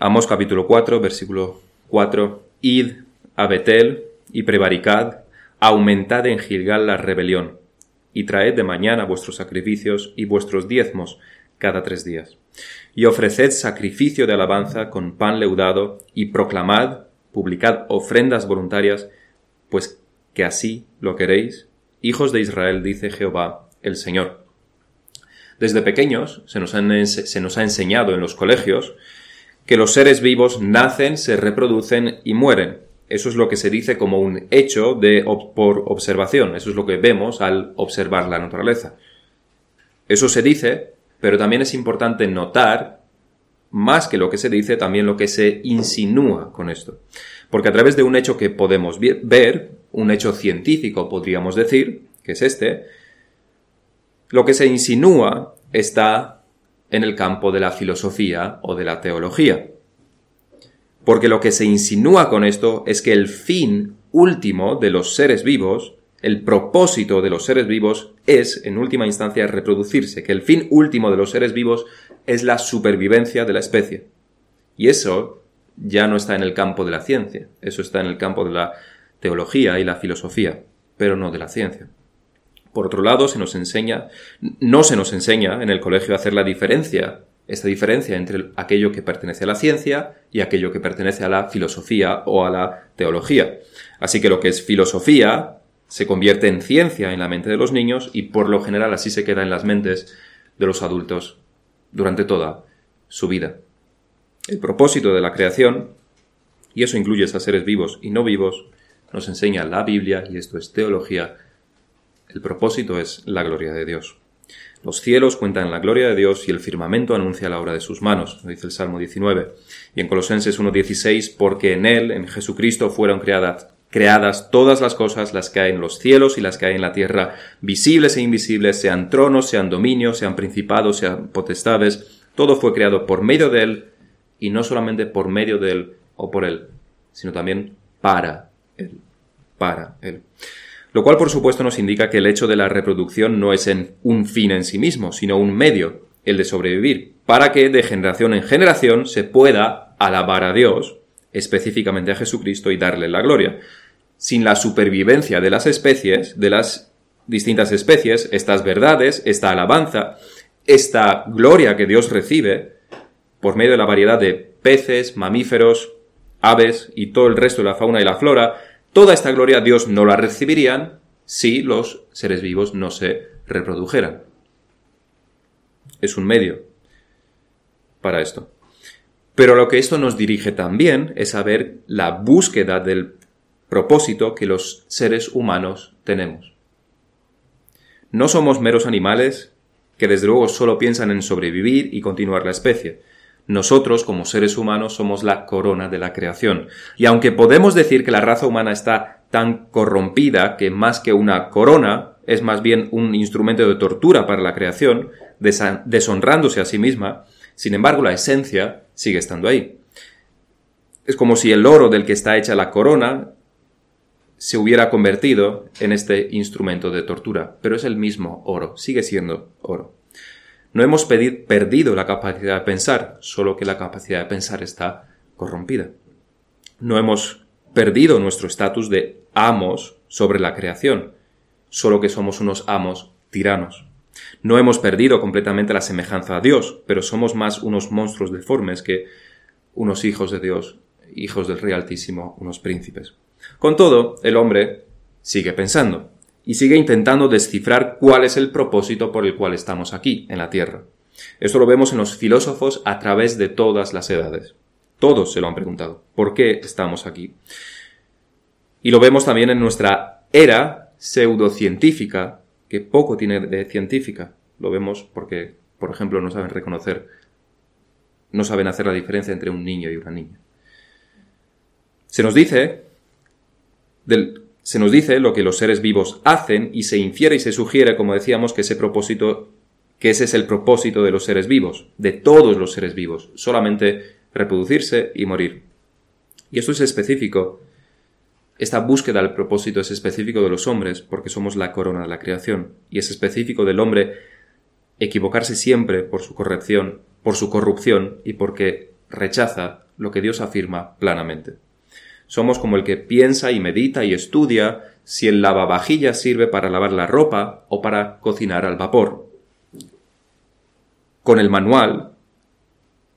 Amos capítulo 4, versículo 4. Id a Betel y prevaricad, aumentad en Gilgal la rebelión, y traed de mañana vuestros sacrificios y vuestros diezmos cada tres días. Y ofreced sacrificio de alabanza con pan leudado, y proclamad, publicad ofrendas voluntarias, pues que así lo queréis, hijos de Israel, dice Jehová el Señor. Desde pequeños se nos, se nos ha enseñado en los colegios que los seres vivos nacen, se reproducen y mueren. Eso es lo que se dice como un hecho de por observación. Eso es lo que vemos al observar la naturaleza. Eso se dice, pero también es importante notar, más que lo que se dice, también lo que se insinúa con esto. Porque a través de un hecho que podemos ver, un hecho científico podríamos decir, que es este, lo que se insinúa está en el campo de la filosofía o de la teología. Porque lo que se insinúa con esto es que el fin último de los seres vivos, el propósito de los seres vivos es, en última instancia, reproducirse, que el fin último de los seres vivos es la supervivencia de la especie. Y eso ya no está en el campo de la ciencia, eso está en el campo de la teología y la filosofía, pero no de la ciencia. Por otro lado, se nos enseña, no se nos enseña en el colegio a hacer la diferencia, esta diferencia entre aquello que pertenece a la ciencia y aquello que pertenece a la filosofía o a la teología. Así que lo que es filosofía se convierte en ciencia en la mente de los niños y por lo general así se queda en las mentes de los adultos durante toda su vida. El propósito de la creación, y eso incluye a seres vivos y no vivos, nos enseña la Biblia, y esto es teología, el propósito es la gloria de Dios. Los cielos cuentan la gloria de Dios y el firmamento anuncia la obra de sus manos, dice el Salmo 19. Y en Colosenses 1.16, porque en Él, en Jesucristo, fueron creadas, creadas todas las cosas, las que hay en los cielos y las que hay en la tierra, visibles e invisibles, sean tronos, sean dominios, sean principados, sean potestades, todo fue creado por medio de Él, y no solamente por medio de Él o por Él, sino también para Él, para Él. Lo cual, por supuesto, nos indica que el hecho de la reproducción no es en un fin en sí mismo, sino un medio, el de sobrevivir, para que de generación en generación se pueda alabar a Dios, específicamente a Jesucristo, y darle la gloria. Sin la supervivencia de las especies, de las distintas especies, estas verdades, esta alabanza, esta gloria que Dios recibe, por medio de la variedad de peces, mamíferos, aves y todo el resto de la fauna y la flora, Toda esta gloria Dios no la recibirían si los seres vivos no se reprodujeran. Es un medio para esto. Pero lo que esto nos dirige también es a ver la búsqueda del propósito que los seres humanos tenemos. No somos meros animales que desde luego solo piensan en sobrevivir y continuar la especie. Nosotros, como seres humanos, somos la corona de la creación. Y aunque podemos decir que la raza humana está tan corrompida que más que una corona es más bien un instrumento de tortura para la creación, deshonrándose a sí misma, sin embargo la esencia sigue estando ahí. Es como si el oro del que está hecha la corona se hubiera convertido en este instrumento de tortura, pero es el mismo oro, sigue siendo oro. No hemos perdido la capacidad de pensar, solo que la capacidad de pensar está corrompida. No hemos perdido nuestro estatus de amos sobre la creación, solo que somos unos amos tiranos. No hemos perdido completamente la semejanza a Dios, pero somos más unos monstruos deformes que unos hijos de Dios, hijos del Rey Altísimo, unos príncipes. Con todo, el hombre sigue pensando y sigue intentando descifrar cuál es el propósito por el cual estamos aquí, en la Tierra. Esto lo vemos en los filósofos a través de todas las edades. Todos se lo han preguntado. ¿Por qué estamos aquí? Y lo vemos también en nuestra era pseudocientífica, que poco tiene de científica. Lo vemos porque, por ejemplo, no saben reconocer, no saben hacer la diferencia entre un niño y una niña. Se nos dice del se nos dice lo que los seres vivos hacen y se infiere y se sugiere, como decíamos, que ese propósito, que ese es el propósito de los seres vivos, de todos los seres vivos, solamente reproducirse y morir. Y esto es específico. Esta búsqueda del propósito es específico de los hombres, porque somos la corona de la creación, y es específico del hombre equivocarse siempre por su corrección, por su corrupción y porque rechaza lo que Dios afirma planamente. Somos como el que piensa y medita y estudia si el lavavajillas sirve para lavar la ropa o para cocinar al vapor. Con el manual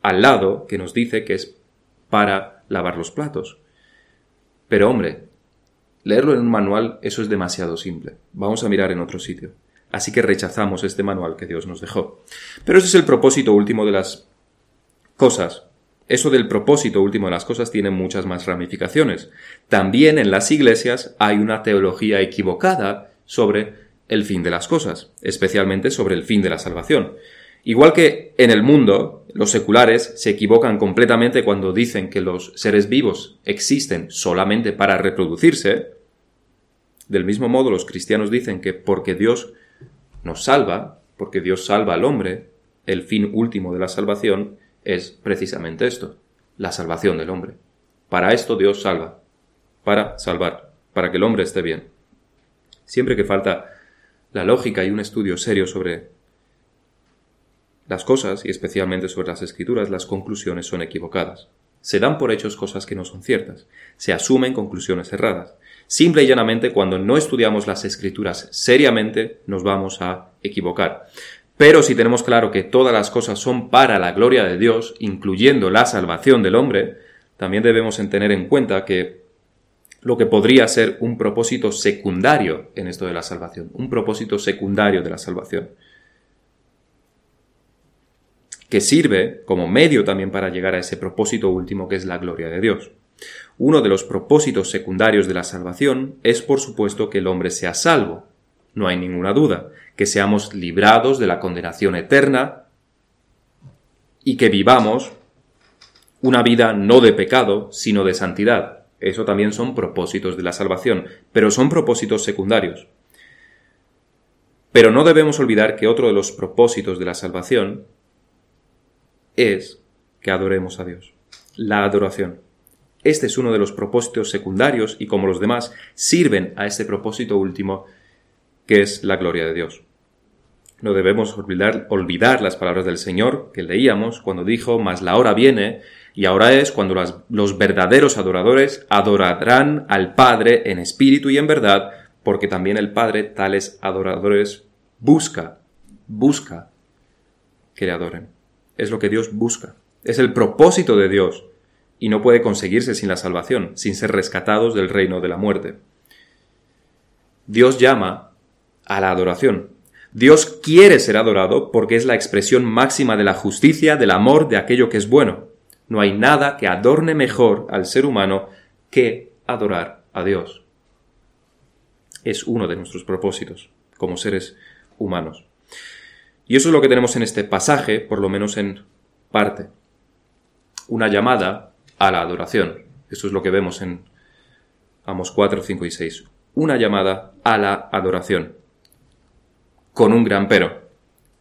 al lado que nos dice que es para lavar los platos. Pero hombre, leerlo en un manual eso es demasiado simple. Vamos a mirar en otro sitio. Así que rechazamos este manual que Dios nos dejó. Pero ese es el propósito último de las cosas. Eso del propósito último de las cosas tiene muchas más ramificaciones. También en las iglesias hay una teología equivocada sobre el fin de las cosas, especialmente sobre el fin de la salvación. Igual que en el mundo, los seculares se equivocan completamente cuando dicen que los seres vivos existen solamente para reproducirse, del mismo modo los cristianos dicen que porque Dios nos salva, porque Dios salva al hombre, el fin último de la salvación es precisamente esto, la salvación del hombre. Para esto Dios salva, para salvar, para que el hombre esté bien. Siempre que falta la lógica y un estudio serio sobre las cosas, y especialmente sobre las escrituras, las conclusiones son equivocadas. Se dan por hechos cosas que no son ciertas. Se asumen conclusiones erradas. Simple y llanamente, cuando no estudiamos las escrituras seriamente, nos vamos a equivocar. Pero si tenemos claro que todas las cosas son para la gloria de Dios, incluyendo la salvación del hombre, también debemos tener en cuenta que lo que podría ser un propósito secundario en esto de la salvación, un propósito secundario de la salvación que sirve como medio también para llegar a ese propósito último que es la gloria de Dios. Uno de los propósitos secundarios de la salvación es, por supuesto, que el hombre sea salvo. No hay ninguna duda, que seamos librados de la condenación eterna y que vivamos una vida no de pecado, sino de santidad. Eso también son propósitos de la salvación, pero son propósitos secundarios. Pero no debemos olvidar que otro de los propósitos de la salvación es que adoremos a Dios. La adoración. Este es uno de los propósitos secundarios y como los demás sirven a este propósito último que es la gloria de Dios. No debemos olvidar, las palabras del Señor que leíamos cuando dijo, mas la hora viene y ahora es cuando los verdaderos adoradores adorarán al Padre en espíritu y en verdad, porque también el Padre tales adoradores busca, busca que le adoren es lo que Dios busca. Es el propósito de Dios y no puede conseguirse sin la salvación, sin ser rescatados del reino de la muerte. Dios llama a la adoración. Dios quiere ser adorado porque es la expresión máxima de la justicia, del amor, de aquello que es bueno. No hay nada que adorne mejor al ser humano que adorar a Dios. Es uno de nuestros propósitos como seres humanos. Y eso es lo que tenemos en este pasaje, por lo menos en parte. Una llamada a la adoración. Eso es lo que vemos en Amos 4, 5 y 6. Una llamada a la adoración. Con un gran pero.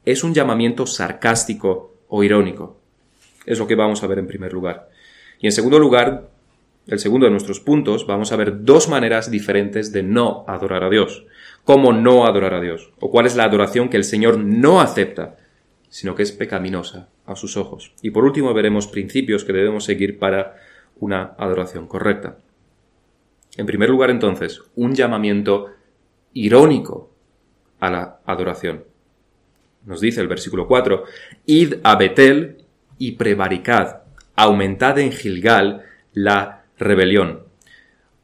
Es un llamamiento sarcástico o irónico. Es lo que vamos a ver en primer lugar. Y en segundo lugar, el segundo de nuestros puntos, vamos a ver dos maneras diferentes de no adorar a Dios cómo no adorar a Dios, o cuál es la adoración que el Señor no acepta, sino que es pecaminosa a sus ojos. Y por último veremos principios que debemos seguir para una adoración correcta. En primer lugar, entonces, un llamamiento irónico a la adoración. Nos dice el versículo 4, Id a Betel y prevaricad, aumentad en Gilgal la rebelión.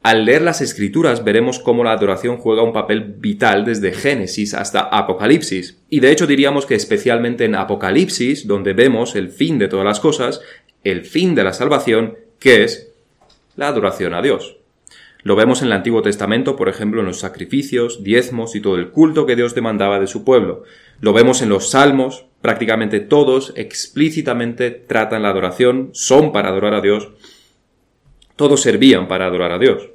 Al leer las escrituras veremos cómo la adoración juega un papel vital desde Génesis hasta Apocalipsis. Y de hecho diríamos que especialmente en Apocalipsis, donde vemos el fin de todas las cosas, el fin de la salvación, que es la adoración a Dios. Lo vemos en el Antiguo Testamento, por ejemplo, en los sacrificios, diezmos y todo el culto que Dios demandaba de su pueblo. Lo vemos en los salmos, prácticamente todos explícitamente tratan la adoración, son para adorar a Dios, todos servían para adorar a Dios.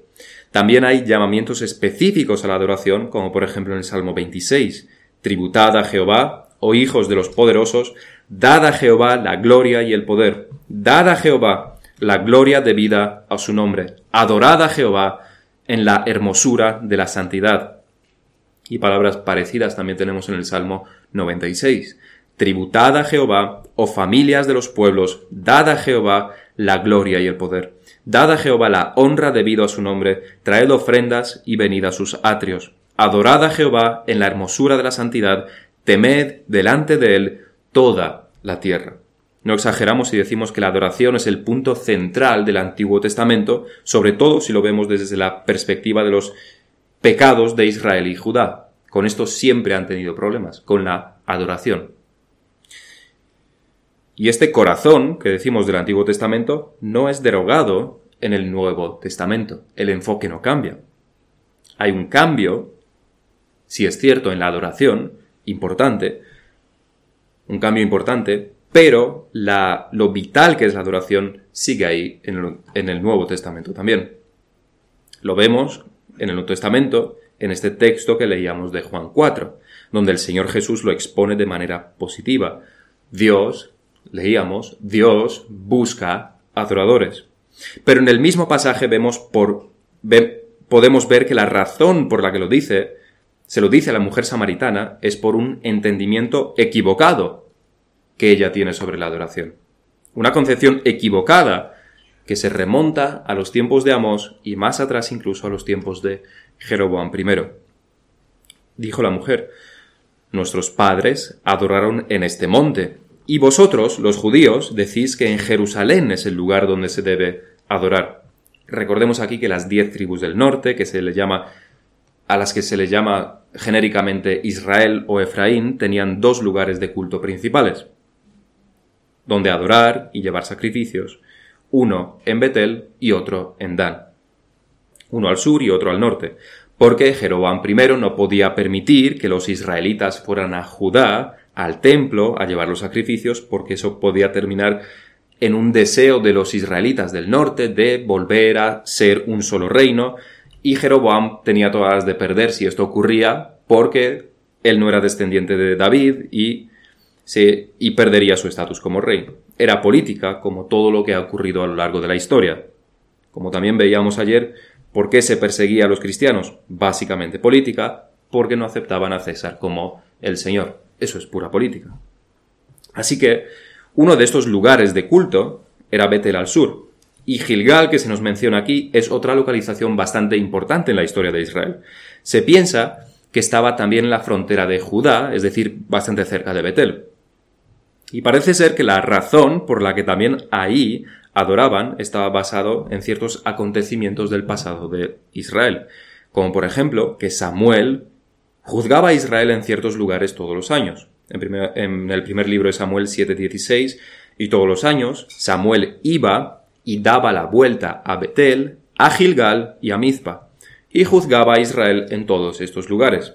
También hay llamamientos específicos a la adoración, como por ejemplo en el Salmo 26, Tributad a Jehová, oh hijos de los poderosos, dad a Jehová la gloria y el poder, dad a Jehová la gloria debida a su nombre, adorad a Jehová en la hermosura de la santidad. Y palabras parecidas también tenemos en el Salmo 96. Tributad a Jehová, oh familias de los pueblos, dad a Jehová la gloria y el poder. Dad a Jehová la honra debido a su nombre, traed ofrendas y venid a sus atrios. Adorad a Jehová en la hermosura de la santidad, temed delante de él toda la tierra. No exageramos si decimos que la adoración es el punto central del Antiguo Testamento, sobre todo si lo vemos desde la perspectiva de los pecados de Israel y Judá. Con esto siempre han tenido problemas, con la adoración. Y este corazón que decimos del Antiguo Testamento no es derogado en el Nuevo Testamento. El enfoque no cambia. Hay un cambio, si es cierto, en la adoración, importante, un cambio importante, pero la, lo vital que es la adoración sigue ahí en el, en el Nuevo Testamento también. Lo vemos en el Nuevo Testamento, en este texto que leíamos de Juan 4, donde el Señor Jesús lo expone de manera positiva. Dios, leíamos, Dios busca adoradores. Pero en el mismo pasaje vemos por, podemos ver que la razón por la que lo dice, se lo dice a la mujer samaritana, es por un entendimiento equivocado que ella tiene sobre la adoración. Una concepción equivocada que se remonta a los tiempos de Amós y más atrás incluso a los tiempos de Jeroboam I. Dijo la mujer, Nuestros padres adoraron en este monte, y vosotros, los judíos, decís que en Jerusalén es el lugar donde se debe adorar. Recordemos aquí que las diez tribus del norte, que se le llama, a las que se le llama genéricamente Israel o Efraín, tenían dos lugares de culto principales, donde adorar y llevar sacrificios, uno en Betel y otro en Dan, uno al sur y otro al norte, porque Jeroboam I no podía permitir que los israelitas fueran a Judá al templo a llevar los sacrificios porque eso podía terminar en un deseo de los israelitas del norte de volver a ser un solo reino y Jeroboam tenía todas las de perder si esto ocurría porque él no era descendiente de David y, y perdería su estatus como rey. Era política como todo lo que ha ocurrido a lo largo de la historia. Como también veíamos ayer, ¿por qué se perseguía a los cristianos? Básicamente política, porque no aceptaban a César como el Señor. Eso es pura política. Así que uno de estos lugares de culto era Betel al sur, y Gilgal, que se nos menciona aquí, es otra localización bastante importante en la historia de Israel. Se piensa que estaba también en la frontera de Judá, es decir, bastante cerca de Betel. Y parece ser que la razón por la que también ahí adoraban estaba basado en ciertos acontecimientos del pasado de Israel, como por ejemplo que Samuel juzgaba a Israel en ciertos lugares todos los años. En, el primer libro de Samuel 7:16, y todos los años Samuel iba y daba la vuelta a Betel, a Gilgal y a Mizpa, y juzgaba a Israel en todos estos lugares.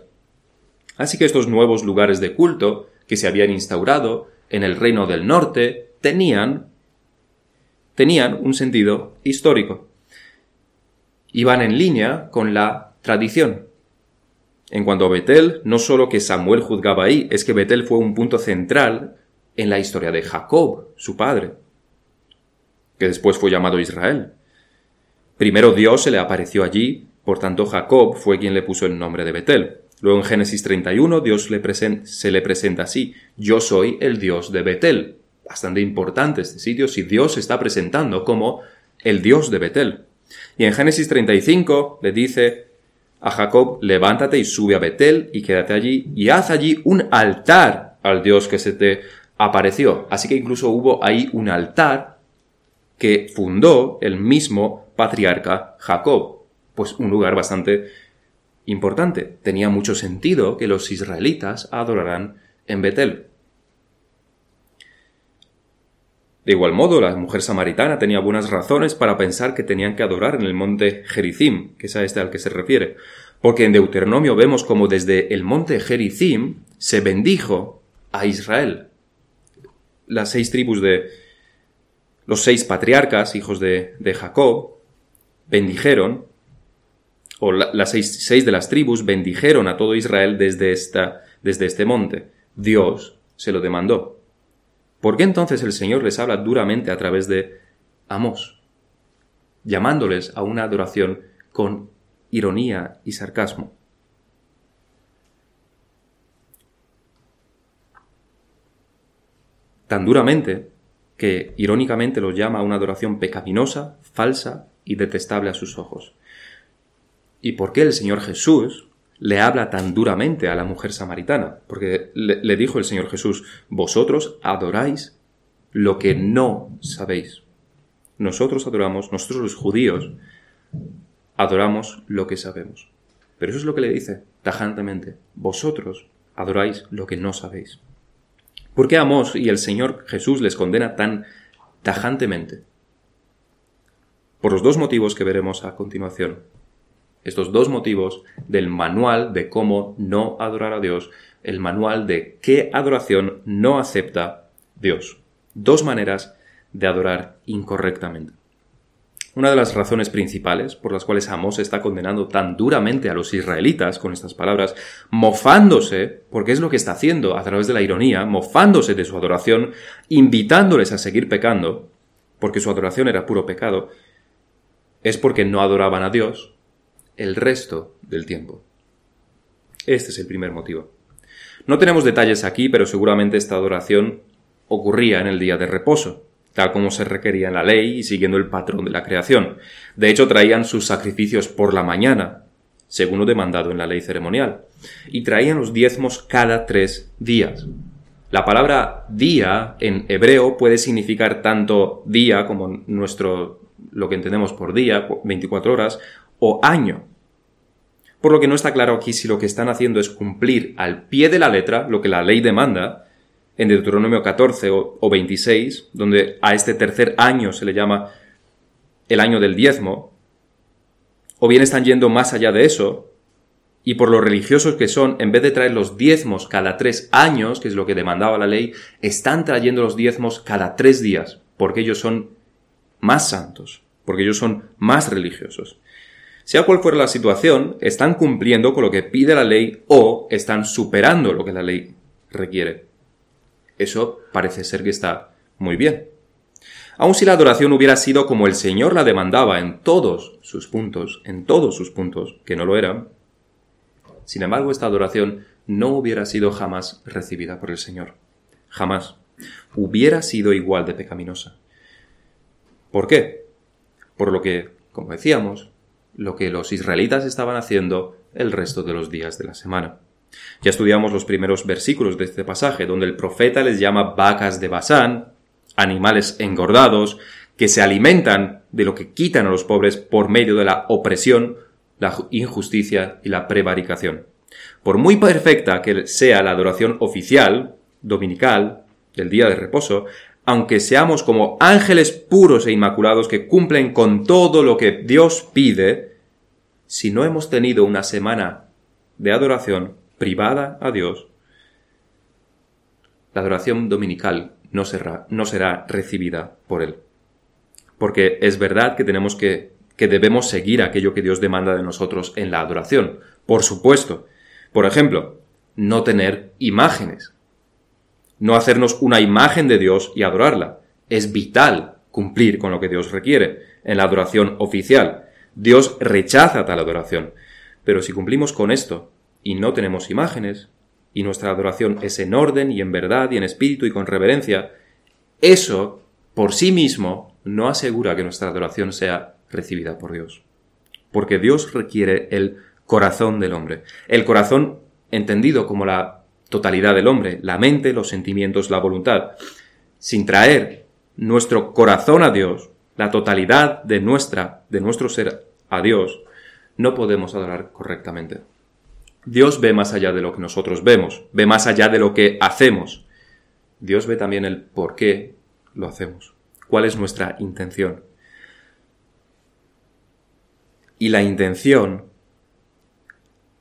Así que estos nuevos lugares de culto que se habían instaurado en el reino del norte tenían tenían un sentido histórico. Iban en línea con la tradición. En cuanto a Betel, no solo que Samuel juzgaba ahí, es que Betel fue un punto central en la historia de Jacob, su padre, que después fue llamado Israel. Primero Dios se le apareció allí, por tanto Jacob fue quien le puso el nombre de Betel. Luego en Génesis 31 Dios le se le presenta así, yo soy el Dios de Betel. Bastante importante este sitio si Dios se está presentando como el Dios de Betel. Y en Génesis 35 le dice, a Jacob, levántate y sube a Betel y quédate allí y haz allí un altar al Dios que se te apareció. Así que incluso hubo ahí un altar que fundó el mismo patriarca Jacob. Pues un lugar bastante importante. Tenía mucho sentido que los israelitas adoraran en Betel. De igual modo, la mujer samaritana tenía buenas razones para pensar que tenían que adorar en el monte Gerizim, que es a este al que se refiere, porque en Deuteronomio vemos como desde el monte Gerizim se bendijo a Israel. Las seis tribus de los seis patriarcas, hijos de, Jacob, bendijeron, o las seis, seis, de las tribus bendijeron a todo Israel desde, esta, desde este monte. Dios se lo demandó. ¿Por qué entonces el Señor les habla duramente a través de Amos, llamándoles a una adoración con ironía y sarcasmo? Tan duramente que irónicamente los llama a una adoración pecaminosa, falsa y detestable a sus ojos. ¿Y por qué el Señor Jesús le habla tan duramente a la mujer samaritana? Porque le, dijo el Señor Jesús, vosotros adoráis lo que no sabéis. Nosotros adoramos, nosotros los judíos, adoramos lo que sabemos. Pero eso es lo que le dice tajantemente. Vosotros adoráis lo que no sabéis. ¿Por qué Amós y el Señor Jesús les condena tan tajantemente? Por los dos motivos que veremos a continuación. Estos dos motivos del manual de cómo no adorar a Dios, el manual de qué adoración no acepta Dios. Dos maneras de adorar incorrectamente. Una de las razones principales por las cuales Amós está condenando tan duramente a los israelitas con estas palabras, mofándose, porque es lo que está haciendo a través de la ironía, mofándose de su adoración, invitándoles a seguir pecando, porque su adoración era puro pecado, es porque no adoraban a Dios el resto del tiempo. Este es el primer motivo. No tenemos detalles aquí, pero seguramente esta adoración ocurría en el día de reposo tal como se requería en la ley y siguiendo el patrón de la creación. De hecho, traían sus sacrificios por la mañana, según lo demandado en la ley ceremonial, y traían los diezmos cada tres días. La palabra día en hebreo puede significar tanto día como nuestro lo que entendemos por día, 24 horas, o año. Por lo que no está claro aquí si lo que están haciendo es cumplir al pie de la letra lo que la ley demanda, en Deuteronomio 14 o, 26, donde a este tercer año se le llama el año del diezmo, o bien están yendo más allá de eso, y por lo religiosos que son, en vez de traer los diezmos cada tres años, que es lo que demandaba la ley, están trayendo los diezmos cada tres días, porque ellos son más santos, porque ellos son más religiosos. Sea cual fuera la situación, están cumpliendo con lo que pide la ley o están superando lo que la ley requiere. Eso parece ser que está muy bien. Aun si la adoración hubiera sido como el Señor la demandaba en todos sus puntos, en todos sus puntos, que no lo era, sin embargo esta adoración no hubiera sido jamás recibida por el Señor. Jamás. Hubiera sido igual de pecaminosa. ¿Por qué? Por lo que, como decíamos, lo que los israelitas estaban haciendo el resto de los días de la semana. Ya estudiamos los primeros versículos de este pasaje, donde el profeta les llama vacas de Basán, animales engordados, que se alimentan de lo que quitan a los pobres por medio de la opresión, la injusticia y la prevaricación. Por muy perfecta que sea la adoración oficial, dominical, del día de reposo, aunque seamos como ángeles puros e inmaculados que cumplen con todo lo que Dios pide, si no hemos tenido una semana de adoración, privada a Dios, la adoración dominical no será, recibida por Él. Porque es verdad que tenemos que, que debemos seguir aquello que Dios demanda de nosotros en la adoración. Por supuesto. Por ejemplo, no tener imágenes. No hacernos una imagen de Dios y adorarla. Es vital cumplir con lo que Dios requiere en la adoración oficial. Dios rechaza tal adoración. Pero si cumplimos con esto y no tenemos imágenes, y nuestra adoración es en orden y en verdad y en espíritu y con reverencia, eso por sí mismo no asegura que nuestra adoración sea recibida por Dios. Porque Dios requiere el corazón del hombre. El corazón entendido como la totalidad del hombre, la mente, los sentimientos, la voluntad. Sin traer nuestro corazón a Dios, la totalidad de nuestra, de nuestro ser a Dios, no podemos adorar correctamente. Dios ve más allá de lo que nosotros vemos, ve más allá de lo que hacemos. Dios ve también el por qué lo hacemos, cuál es nuestra intención. Y la intención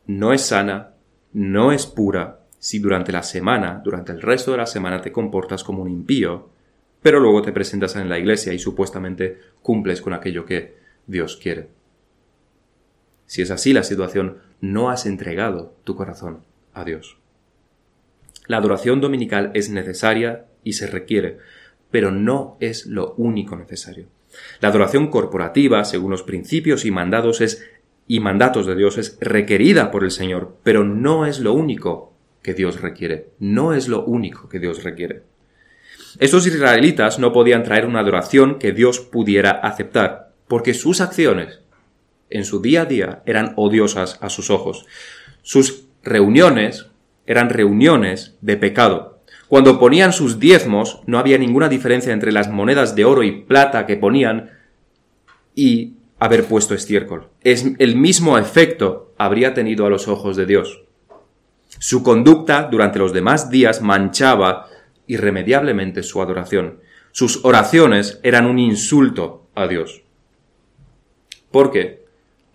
no es sana, no es pura, si durante la semana, durante el resto de la semana te comportas como un impío, pero luego te presentas en la iglesia y supuestamente cumples con aquello que Dios quiere. Si es así la situación, no has entregado tu corazón a Dios. La adoración dominical es necesaria y se requiere, pero no es lo único necesario. La adoración corporativa, según los principios y mandatos, es, y mandatos de Dios, es requerida por el Señor, pero no es lo único que Dios requiere. No es lo único que Dios requiere. Estos israelitas no podían traer una adoración que Dios pudiera aceptar, porque sus acciones en su día a día eran odiosas a sus ojos. Sus reuniones eran reuniones de pecado. Cuando ponían sus diezmos, no había ninguna diferencia entre las monedas de oro y plata que ponían y haber puesto estiércol. Es, el mismo efecto habría tenido a los ojos de Dios. Su conducta durante los demás días manchaba irremediablemente su adoración. Sus oraciones eran un insulto a Dios. Porque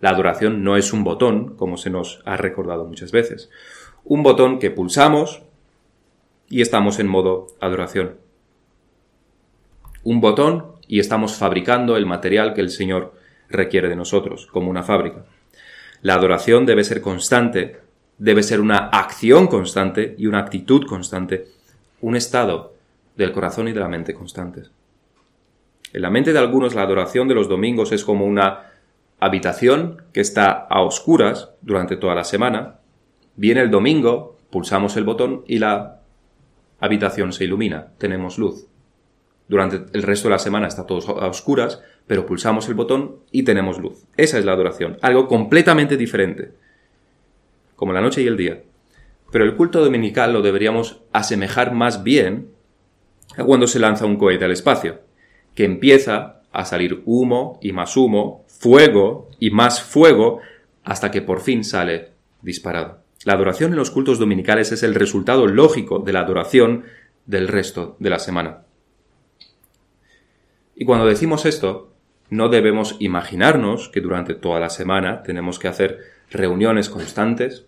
la adoración no es un botón, como se nos ha recordado muchas veces. Un botón que pulsamos y estamos en modo adoración. Un botón y estamos fabricando el material que el Señor requiere de nosotros, como una fábrica. La adoración debe ser constante, debe ser una acción constante y una actitud constante, un estado del corazón y de la mente constantes. En la mente de algunos la adoración de los domingos es como una habitación que está a oscuras durante toda la semana. Viene el domingo, pulsamos el botón y la habitación se ilumina, tenemos luz. Durante el resto de la semana está todo a oscuras, pero pulsamos el botón y tenemos luz. Esa es la adoración, algo completamente diferente, como la noche y el día. Pero el culto dominical lo deberíamos asemejar más bien a cuando se lanza un cohete al espacio, que empieza a salir humo y más humo, fuego y más fuego, hasta que por fin sale disparado. La adoración en los cultos dominicales es el resultado lógico de la adoración del resto de la semana. Y cuando decimos esto, no debemos imaginarnos que durante toda la semana tenemos que hacer reuniones constantes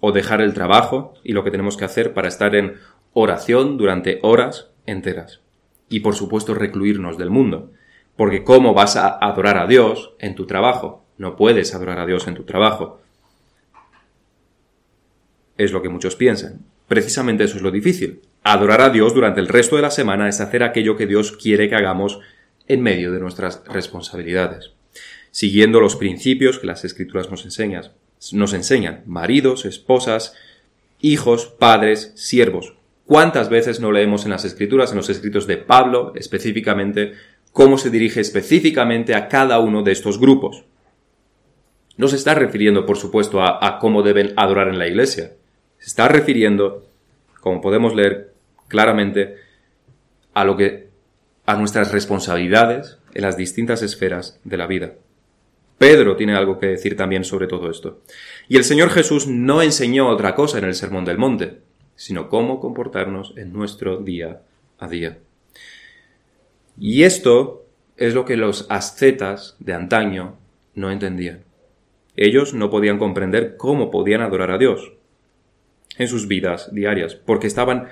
o dejar el trabajo y lo que tenemos que hacer para estar en oración durante horas enteras. Y por supuesto recluirnos del mundo. Porque ¿cómo vas a adorar a Dios en tu trabajo? No puedes adorar a Dios en tu trabajo. Es lo que muchos piensan. Precisamente eso es lo difícil. Adorar a Dios durante el resto de la semana es hacer aquello que Dios quiere que hagamos en medio de nuestras responsabilidades, siguiendo los principios que las escrituras nos enseñan, nos enseñan, maridos, esposas, hijos, padres, siervos. ¿Cuántas veces no leemos en las escrituras, en los escritos de Pablo, específicamente, cómo se dirige específicamente a cada uno de estos grupos? No se está refiriendo, por supuesto, a, cómo deben adorar en la iglesia. Se está refiriendo, como podemos leer claramente, a lo que a nuestras responsabilidades en las distintas esferas de la vida. Pedro tiene algo que decir también sobre todo esto. Y el Señor Jesús no enseñó otra cosa en el Sermón del Monte, sino cómo comportarnos en nuestro día a día. Y esto es lo que los ascetas de antaño no entendían. Ellos no podían comprender cómo podían adorar a Dios en sus vidas diarias, porque estaban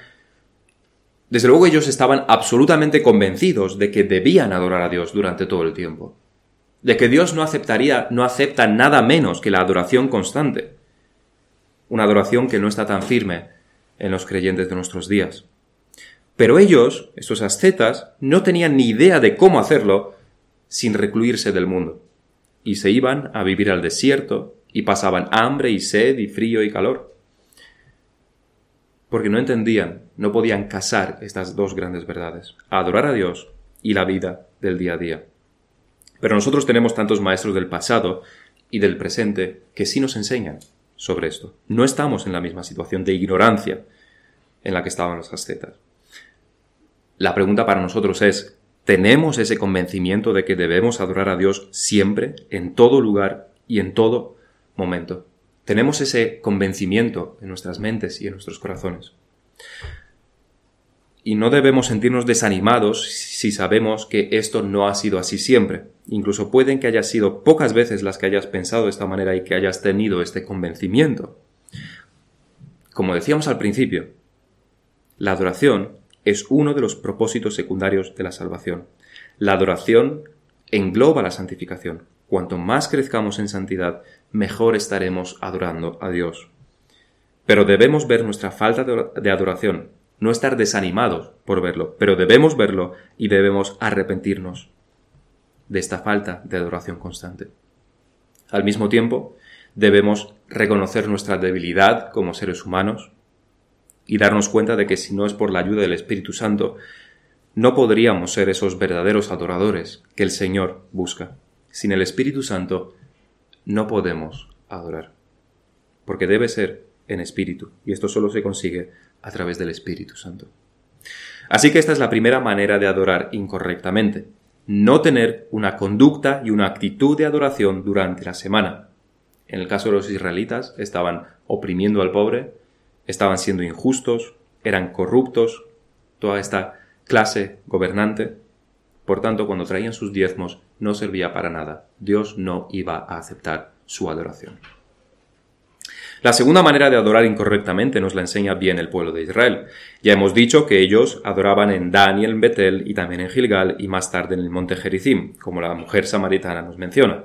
desde luego ellos estaban absolutamente convencidos de que debían adorar a Dios durante todo el tiempo, de que Dios no aceptaría, no acepta nada menos que la adoración constante, una adoración que no está tan firme en los creyentes de nuestros días. Pero ellos, estos ascetas, no tenían ni idea de cómo hacerlo sin recluirse del mundo, y se iban a vivir al desierto, y pasaban hambre y sed y frío y calor porque no entendían, no podían casar estas dos grandes verdades, adorar a Dios y la vida del día a día. Pero nosotros tenemos tantos maestros del pasado y del presente que sí nos enseñan sobre esto. No estamos en la misma situación de ignorancia en la que estaban los ascetas. La pregunta para nosotros es, ¿tenemos ese convencimiento de que debemos adorar a Dios siempre, en todo lugar y en todo momento? Tenemos ese convencimiento en nuestras mentes y en nuestros corazones. Y no debemos sentirnos desanimados si sabemos que esto no ha sido así siempre. Incluso pueden que haya sido pocas veces las que hayas pensado de esta manera y que hayas tenido este convencimiento. Como decíamos al principio, la adoración es uno de los propósitos secundarios de la salvación. La adoración engloba la santificación. Cuanto más crezcamos en santidad, mejor estaremos adorando a Dios. Pero debemos ver nuestra falta de adoración, no estar desanimados por verlo, pero debemos verlo y debemos arrepentirnos de esta falta de adoración constante. Al mismo tiempo, debemos reconocer nuestra debilidad como seres humanos y darnos cuenta de que si no es por la ayuda del Espíritu Santo, no podríamos ser esos verdaderos adoradores que el Señor busca. Sin el Espíritu Santo no podemos adorar. Porque debe ser en espíritu. Y esto solo se consigue a través del Espíritu Santo. Así que esta es la primera manera de adorar incorrectamente. No tener una conducta y una actitud de adoración durante la semana. En el caso de los israelitas, estaban oprimiendo al pobre, estaban siendo injustos, eran corruptos, toda esta clase gobernante. Por tanto, cuando traían sus diezmos, no servía para nada. Dios no iba a aceptar su adoración. La segunda manera de adorar incorrectamente nos la enseña bien el pueblo de Israel. Ya hemos dicho que ellos adoraban en Dan y en Betel y también en Gilgal y más tarde en el monte Gerizim, como la mujer samaritana nos menciona.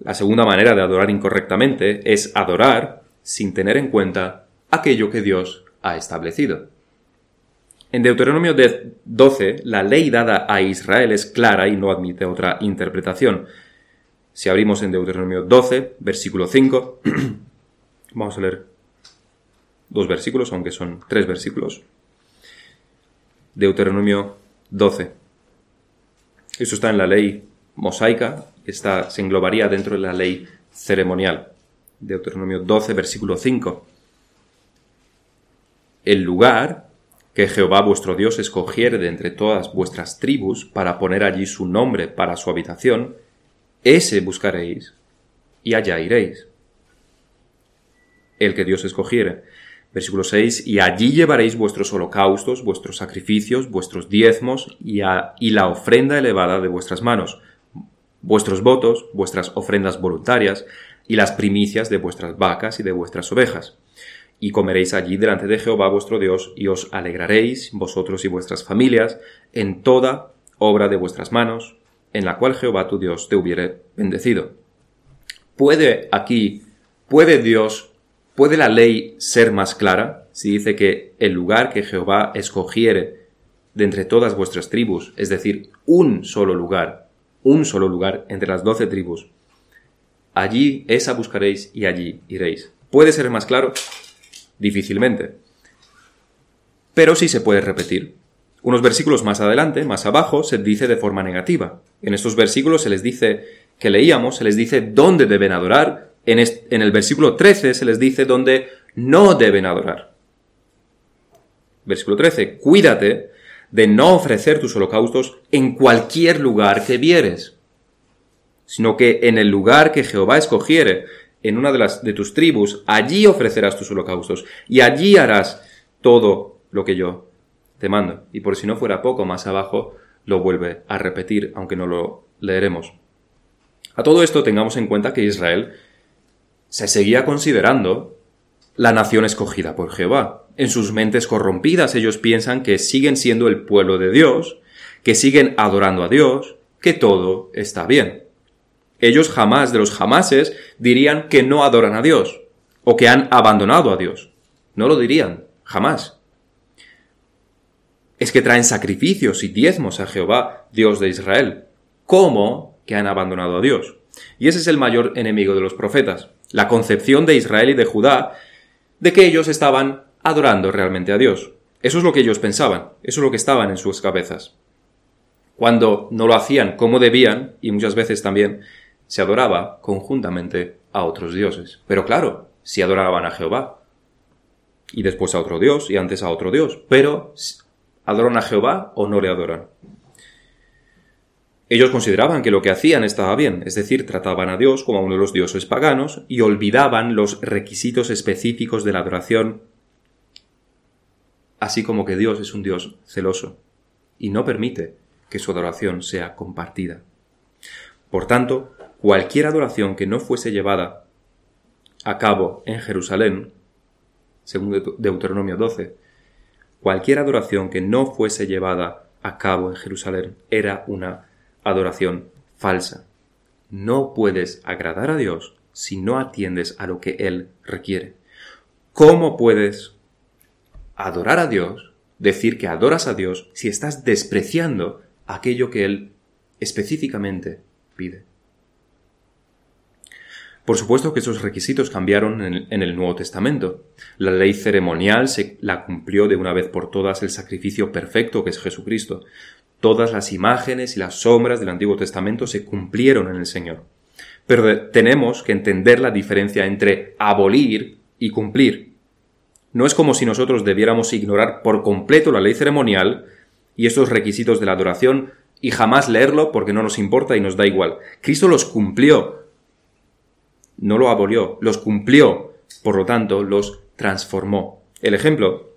La segunda manera de adorar incorrectamente es adorar sin tener en cuenta aquello que Dios ha establecido. En Deuteronomio 12, la ley dada a Israel es clara y no admite otra interpretación. Si abrimos en Deuteronomio 12, versículo 5, vamos a leer dos versículos, aunque son tres versículos. Deuteronomio 12. Eso está en la ley mosaica, está, se englobaría dentro de la ley ceremonial. Deuteronomio 12, versículo 5. El lugar que Jehová vuestro Dios escogiere de entre todas vuestras tribus para poner allí su nombre para su habitación, ese buscaréis y allá iréis. El que Dios escogiere. Versículo 6, y allí llevaréis vuestros holocaustos, vuestros sacrificios, vuestros diezmos y, y la ofrenda elevada de vuestras manos, vuestros votos, vuestras ofrendas voluntarias y las primicias de vuestras vacas y de vuestras ovejas. Y comeréis allí delante de Jehová vuestro Dios, y os alegraréis, vosotros y vuestras familias, en toda obra de vuestras manos, en la cual Jehová tu Dios te hubiere bendecido. ¿Puede aquí, puede Dios, puede la ley ser más clara si dice que el lugar que Jehová escogiere de entre todas vuestras tribus, es decir, un solo lugar, un solo lugar entre las doce tribus, allí esa buscaréis y allí iréis. ¿Puede ser más claro? Difícilmente. Pero sí se puede repetir. Unos versículos más adelante, más abajo, se dice de forma negativa. En estos versículos se les dice que leíamos, se les dice dónde deben adorar. En, el versículo 13 se les dice dónde no deben adorar. Versículo 13. Cuídate de no ofrecer tus holocaustos en cualquier lugar que vieres, sino que en el lugar que Jehová escogiere, en una de las de tus tribus, allí ofrecerás tus holocaustos, y allí harás todo lo que yo te mando. Y por si no fuera poco, más abajo lo vuelve a repetir, aunque no lo leeremos. A todo esto tengamos en cuenta que Israel se seguía considerando la nación escogida por Jehová. En sus mentes corrompidas ellos piensan que siguen siendo el pueblo de Dios, que siguen adorando a Dios, que todo está bien. Ellos jamás de los jamases dirían que no adoran a Dios, o que han abandonado a Dios. No lo dirían, jamás es que traen sacrificios y diezmos a Jehová, Dios de Israel. ¿Cómo que han abandonado a Dios? Y ese es el mayor enemigo de los profetas, la concepción de Israel y de Judá de que ellos estaban adorando realmente a Dios. Eso es lo que ellos pensaban, eso es lo que estaban en sus cabezas. Cuando no lo hacían como debían, y muchas veces también se adoraba conjuntamente a otros dioses. Pero claro, si adoraban a Jehová, y después a otro dios, y antes a otro dios, pero ¿Adoran a Jehová o no le adoran? Ellos consideraban que lo que hacían estaba bien, es decir, trataban a Dios como a uno de los dioses paganos y olvidaban los requisitos específicos de la adoración, así como que Dios es un Dios celoso y no permite que su adoración sea compartida. Por tanto, cualquier adoración que no fuese llevada a cabo en Jerusalén, según Deuteronomio 12, Cualquier adoración que no fuese llevada a cabo en Jerusalén era una adoración falsa. No puedes agradar a Dios si no atiendes a lo que Él requiere. ¿Cómo puedes adorar a Dios, decir que adoras a Dios, si estás despreciando aquello que Él específicamente pide? Por supuesto que esos requisitos cambiaron en el, Nuevo Testamento. La ley ceremonial se la cumplió de una vez por todas el sacrificio perfecto que es Jesucristo. Todas las imágenes y las sombras del Antiguo Testamento se cumplieron en el Señor. Pero tenemos que entender la diferencia entre abolir y cumplir. No es como si nosotros debiéramos ignorar por completo la ley ceremonial y estos requisitos de la adoración y jamás leerlo porque no nos importa y nos da igual. Cristo los cumplió no lo abolió, los cumplió, por lo tanto, los transformó. El ejemplo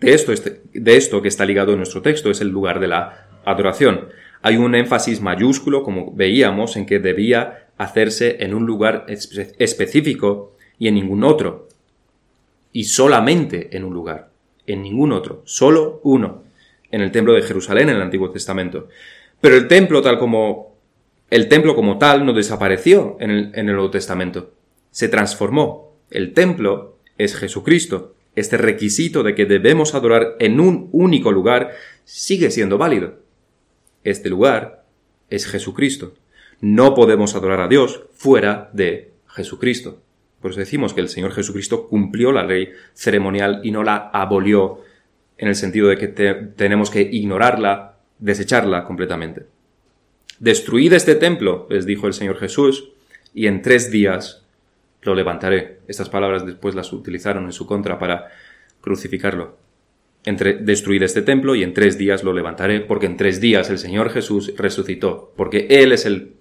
de esto, de esto que está ligado en nuestro texto es el lugar de la adoración. Hay un énfasis mayúsculo, como veíamos, en que debía hacerse en un lugar específico y en ningún otro. Y solamente en un lugar, en ningún otro, solo uno, en el templo de Jerusalén en el Antiguo Testamento. Pero el templo, tal como el templo como tal no desapareció en el, Nuevo Testamento, se transformó. El templo es Jesucristo. Este requisito de que debemos adorar en un único lugar sigue siendo válido. Este lugar es Jesucristo. No podemos adorar a Dios fuera de Jesucristo. Por eso decimos que el Señor Jesucristo cumplió la ley ceremonial y no la abolió en el sentido de que tenemos que ignorarla, desecharla completamente. Destruid este templo, les dijo el Señor Jesús, y en tres días lo levantaré. Estas palabras después las utilizaron en su contra para crucificarlo. Entre, destruid este templo y en tres días lo levantaré, porque en tres días el Señor Jesús resucitó, porque Él es el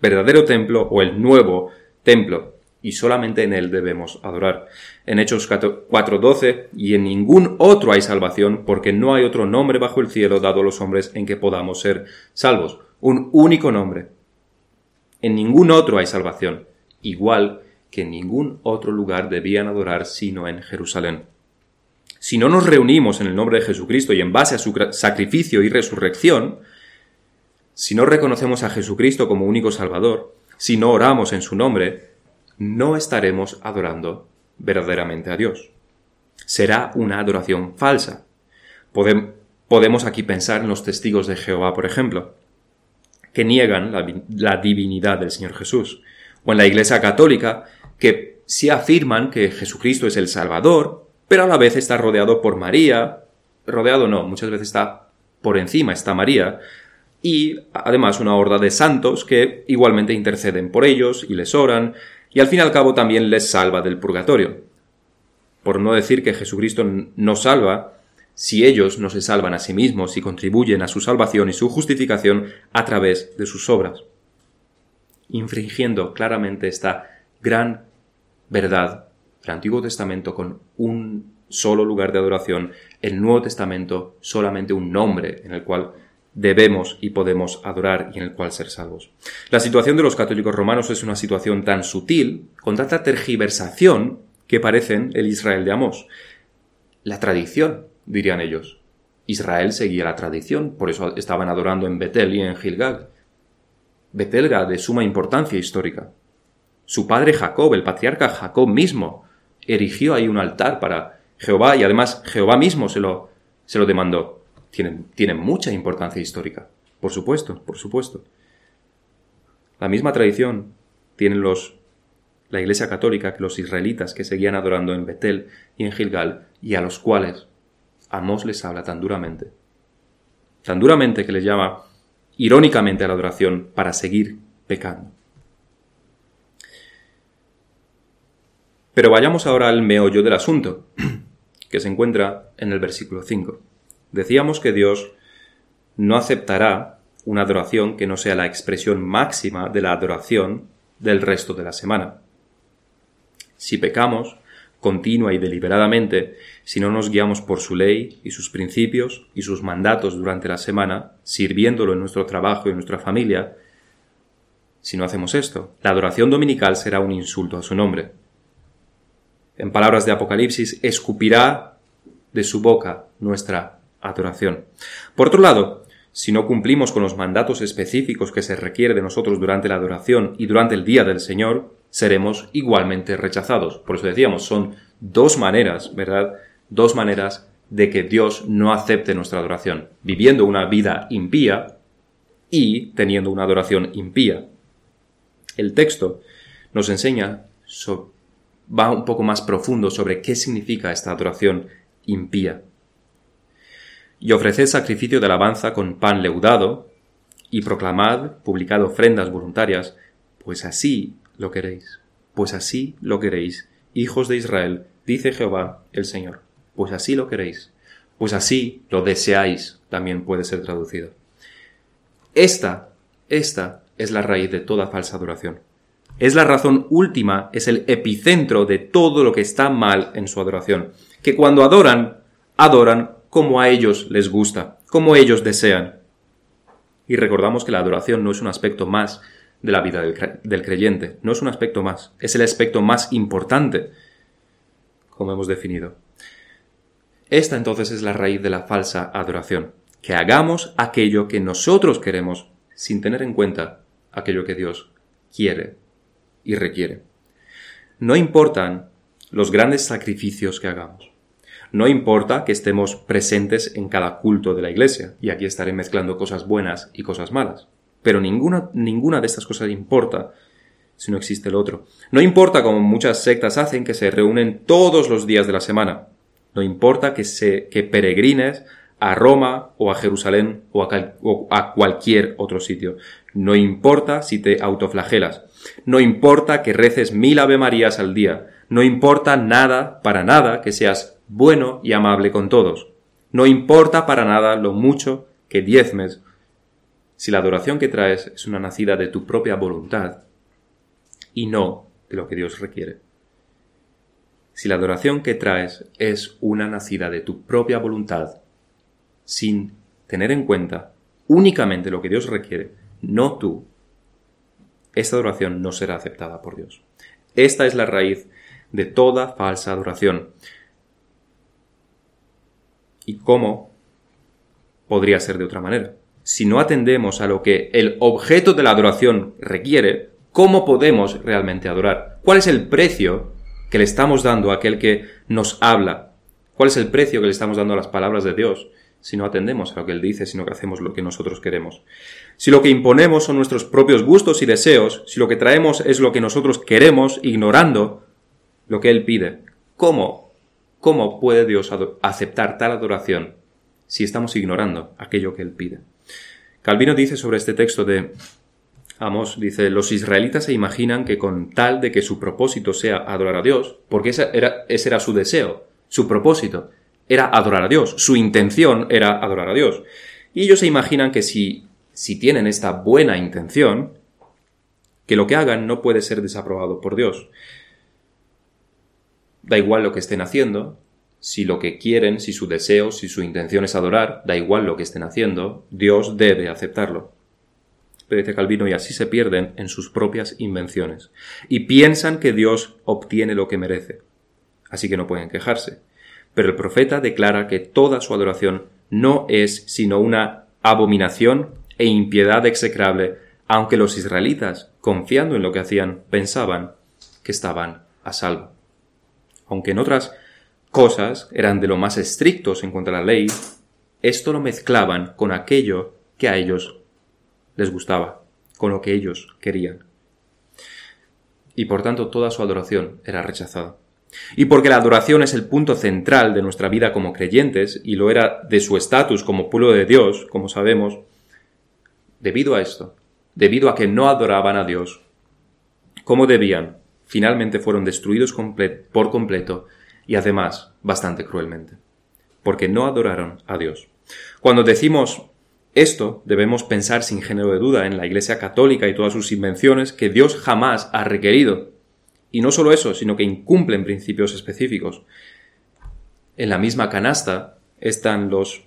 verdadero templo o el nuevo templo, y solamente en Él debemos adorar. En Hechos 4:12, y en ningún otro hay salvación, porque no hay otro nombre bajo el cielo dado a los hombres en que podamos ser salvos un único nombre. En ningún otro hay salvación, igual que en ningún otro lugar debían adorar sino en Jerusalén. Si no nos reunimos en el nombre de Jesucristo y en base a su sacrificio y resurrección, si no reconocemos a Jesucristo como único Salvador, si no oramos en su nombre, no estaremos adorando verdaderamente a Dios. Será una adoración falsa. Podemos aquí pensar en los testigos de Jehová, por ejemplo que niegan la, divinidad del Señor Jesús. O en la Iglesia Católica, que sí afirman que Jesucristo es el Salvador, pero a la vez está rodeado por María, rodeado no, muchas veces está por encima, está María, y además una horda de santos que igualmente interceden por ellos y les oran, y al fin y al cabo también les salva del purgatorio. Por no decir que Jesucristo no salva, si ellos no se salvan a sí mismos y contribuyen a su salvación y su justificación a través de sus obras, infringiendo claramente esta gran verdad del Antiguo Testamento con un solo lugar de adoración, el Nuevo Testamento solamente un nombre en el cual debemos y podemos adorar y en el cual ser salvos. La situación de los católicos romanos es una situación tan sutil, con tanta tergiversación, que parecen el Israel de Amós. La tradición dirían ellos. Israel seguía la tradición, por eso estaban adorando en Betel y en Gilgal. Betel era de suma importancia histórica. Su padre Jacob, el patriarca Jacob mismo, erigió ahí un altar para Jehová y además Jehová mismo se lo, se lo demandó. Tienen mucha importancia histórica. Por supuesto, por supuesto. La misma tradición tienen los la Iglesia Católica que los israelitas que seguían adorando en Betel y en Gilgal y a los cuales Amós les habla tan duramente, tan duramente que les llama irónicamente a la adoración para seguir pecando. Pero vayamos ahora al meollo del asunto, que se encuentra en el versículo 5. Decíamos que Dios no aceptará una adoración que no sea la expresión máxima de la adoración del resto de la semana. Si pecamos, continua y deliberadamente, si no nos guiamos por su ley y sus principios y sus mandatos durante la semana, sirviéndolo en nuestro trabajo y en nuestra familia, si no hacemos esto, la adoración dominical será un insulto a su nombre. En palabras de Apocalipsis, escupirá de su boca nuestra adoración. Por otro lado, si no cumplimos con los mandatos específicos que se requiere de nosotros durante la adoración y durante el día del Señor, seremos igualmente rechazados. Por eso decíamos, son dos maneras, ¿verdad? Dos maneras de que Dios no acepte nuestra adoración. Viviendo una vida impía y teniendo una adoración impía. El texto nos enseña, va un poco más profundo sobre qué significa esta adoración impía. Y ofreced sacrificio de alabanza con pan leudado, y proclamad, publicad ofrendas voluntarias, pues así lo queréis, pues así lo queréis, hijos de Israel, dice Jehová el Señor, pues así lo queréis, pues así lo deseáis, también puede ser traducido. Esta, esta es la raíz de toda falsa adoración. Es la razón última, es el epicentro de todo lo que está mal en su adoración. Que cuando adoran, adoran como a ellos les gusta, como ellos desean. Y recordamos que la adoración no es un aspecto más de la vida del, creyente, no es un aspecto más, es el aspecto más importante, como hemos definido. Esta entonces es la raíz de la falsa adoración, que hagamos aquello que nosotros queremos sin tener en cuenta aquello que Dios quiere y requiere. No importan los grandes sacrificios que hagamos. No importa que estemos presentes en cada culto de la iglesia, y aquí estaré mezclando cosas buenas y cosas malas. Pero ninguna, ninguna de estas cosas importa si no existe el otro. No importa como muchas sectas hacen que se reúnen todos los días de la semana. No importa que, se, que peregrines a Roma o a Jerusalén o a, o a cualquier otro sitio. No importa si te autoflagelas. No importa que reces mil Ave Marías al día. No importa nada, para nada, que seas bueno y amable con todos. No importa para nada lo mucho que diezmes. Si la adoración que traes es una nacida de tu propia voluntad y no de lo que Dios requiere. Si la adoración que traes es una nacida de tu propia voluntad, sin tener en cuenta únicamente lo que Dios requiere, no tú, esta adoración no será aceptada por Dios. Esta es la raíz de toda falsa adoración. ¿Y cómo podría ser de otra manera? Si no atendemos a lo que el objeto de la adoración requiere, ¿cómo podemos realmente adorar? ¿Cuál es el precio que le estamos dando a aquel que nos habla? ¿Cuál es el precio que le estamos dando a las palabras de Dios? si no atendemos a lo que Él dice, sino que hacemos lo que nosotros queremos. Si lo que imponemos son nuestros propios gustos y deseos, si lo que traemos es lo que nosotros queremos, ignorando lo que Él pide, ¿cómo? ¿Cómo puede Dios aceptar tal adoración si estamos ignorando aquello que Él pide? Calvino dice sobre este texto de Amos, dice, los israelitas se imaginan que con tal de que su propósito sea adorar a Dios, porque ese era, ese era su deseo, su propósito, era adorar a Dios, su intención era adorar a Dios. Y ellos se imaginan que si, si tienen esta buena intención, que lo que hagan no puede ser desaprobado por Dios. Da igual lo que estén haciendo, si lo que quieren, si su deseo, si su intención es adorar, da igual lo que estén haciendo, Dios debe aceptarlo. Pero dice Calvino, y así se pierden en sus propias invenciones, y piensan que Dios obtiene lo que merece, así que no pueden quejarse pero el profeta declara que toda su adoración no es sino una abominación e impiedad execrable, aunque los israelitas, confiando en lo que hacían, pensaban que estaban a salvo. Aunque en otras cosas eran de lo más estrictos en cuanto a la ley, esto lo mezclaban con aquello que a ellos les gustaba, con lo que ellos querían. Y por tanto toda su adoración era rechazada. Y porque la adoración es el punto central de nuestra vida como creyentes, y lo era de su estatus como pueblo de Dios, como sabemos, debido a esto, debido a que no adoraban a Dios como debían, finalmente fueron destruidos por completo y además bastante cruelmente, porque no adoraron a Dios. Cuando decimos esto, debemos pensar sin género de duda en la Iglesia católica y todas sus invenciones que Dios jamás ha requerido y no solo eso, sino que incumplen principios específicos. En la misma canasta están los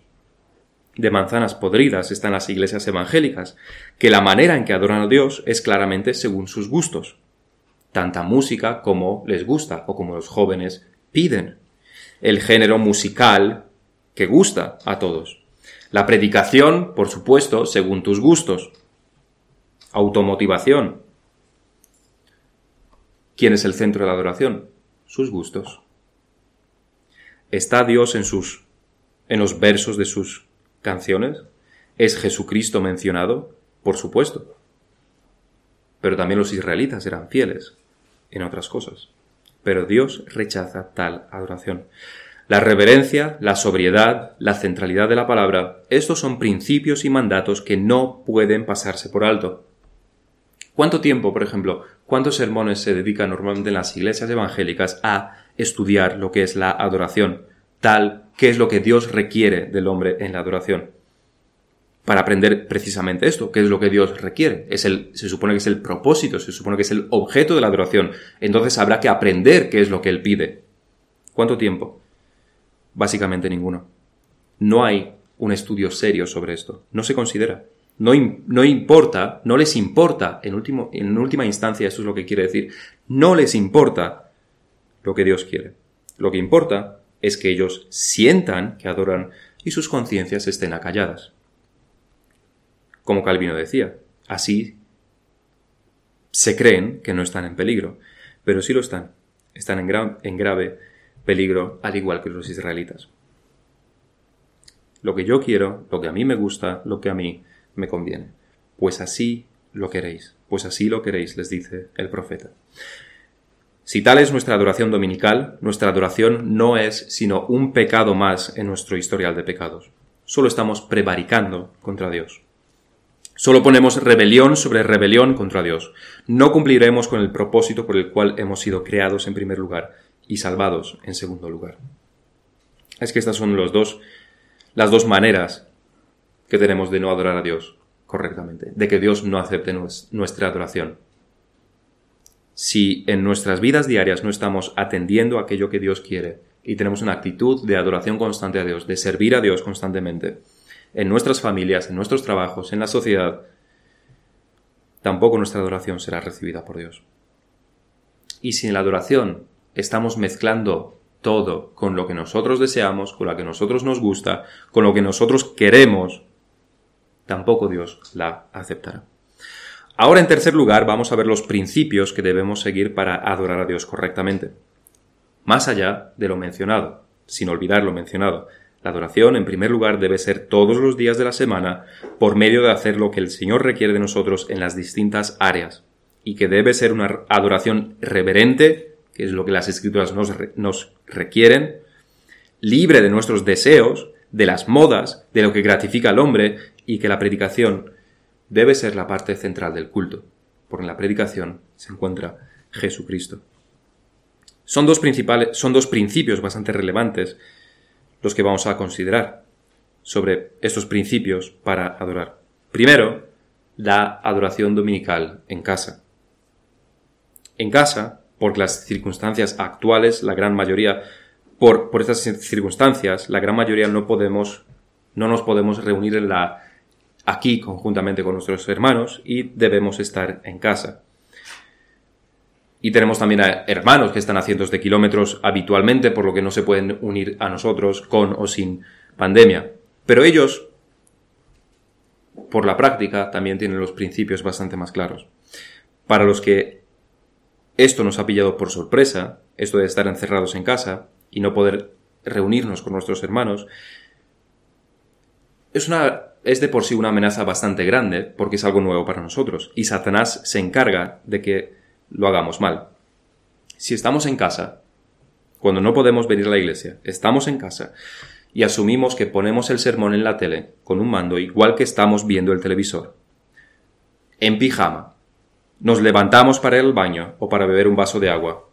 de manzanas podridas, están las iglesias evangélicas, que la manera en que adoran a Dios es claramente según sus gustos. Tanta música como les gusta o como los jóvenes piden. El género musical que gusta a todos. La predicación, por supuesto, según tus gustos. Automotivación, ¿Quién es el centro de la adoración? Sus gustos. ¿Está Dios en sus en los versos de sus canciones? ¿Es Jesucristo mencionado? Por supuesto. pero también los israelitas eran fieles en otras cosas. Pero Dios rechaza tal adoración. La reverencia, la sobriedad, la centralidad de la palabra, estos son principios y mandatos que no pueden pasarse por alto. ¿Cuánto tiempo, por ejemplo, cuántos sermones se dedican normalmente en las iglesias evangélicas a estudiar lo que es la adoración, tal, qué es lo que Dios requiere del hombre en la adoración? Para aprender precisamente esto, qué es lo que Dios requiere. Es el, se supone que es el propósito, se supone que es el objeto de la adoración. Entonces habrá que aprender qué es lo que Él pide. ¿Cuánto tiempo? Básicamente ninguno. No hay un estudio serio sobre esto. No se considera. No, no importa, no les importa, en, último, en última instancia eso es lo que quiere decir, no les importa lo que Dios quiere. Lo que importa es que ellos sientan que adoran y sus conciencias estén acalladas como Calvino decía. Así se creen que no están en peligro, pero sí lo están. Están en, grave peligro, al igual que los israelitas. Lo que yo quiero, lo que a mí me gusta, lo que a mí me conviene. Pues así lo queréis, pues así lo queréis, les dice el profeta. Si tal es nuestra adoración dominical, nuestra adoración no es sino un pecado más en nuestro historial de pecados. Solo estamos prevaricando contra Dios. Solo ponemos rebelión sobre rebelión contra Dios. No cumpliremos con el propósito por el cual hemos sido creados en primer lugar y salvados en segundo lugar. Es que estas son las dos maneras que tenemos de no adorar a Dios correctamente, de que Dios no acepte nuestra adoración. Si en nuestras vidas diarias no estamos atendiendo a aquello que Dios quiere y tenemos una actitud de adoración constante a Dios, de servir a Dios constantemente, en nuestras familias, en nuestros trabajos, en la sociedad, tampoco nuestra adoración será recibida por Dios. Y si en la adoración estamos mezclando todo con lo que nosotros deseamos, con lo que nosotros nos gusta, con lo que nosotros queremos, tampoco Dios la aceptará. Ahora, en tercer lugar, vamos a ver los principios que debemos seguir para adorar a Dios correctamente. Más allá de lo mencionado, sin olvidar lo mencionado, la adoración, en primer lugar, debe ser todos los días de la semana por medio de hacer lo que el Señor requiere de nosotros en las distintas áreas, y que debe ser una adoración reverente, que es lo que las escrituras nos, nos requieren, libre de nuestros deseos, de las modas, de lo que gratifica al hombre, y que la predicación debe ser la parte central del culto, porque en la predicación se encuentra Jesucristo. Son dos, principales, son dos principios bastante relevantes los que vamos a considerar sobre estos principios para adorar. Primero, la adoración dominical en casa. En casa, por las circunstancias actuales, la gran mayoría, por, por estas circunstancias, la gran mayoría no podemos, no nos podemos reunir en la, aquí conjuntamente con nuestros hermanos y debemos estar en casa. Y tenemos también a hermanos que están a cientos de kilómetros habitualmente, por lo que no se pueden unir a nosotros con o sin pandemia. Pero ellos, por la práctica, también tienen los principios bastante más claros. Para los que esto nos ha pillado por sorpresa, esto de estar encerrados en casa y no poder reunirnos con nuestros hermanos, es una es de por sí una amenaza bastante grande porque es algo nuevo para nosotros y Satanás se encarga de que lo hagamos mal. Si estamos en casa, cuando no podemos venir a la iglesia, estamos en casa y asumimos que ponemos el sermón en la tele con un mando igual que estamos viendo el televisor. En pijama. Nos levantamos para ir al baño o para beber un vaso de agua.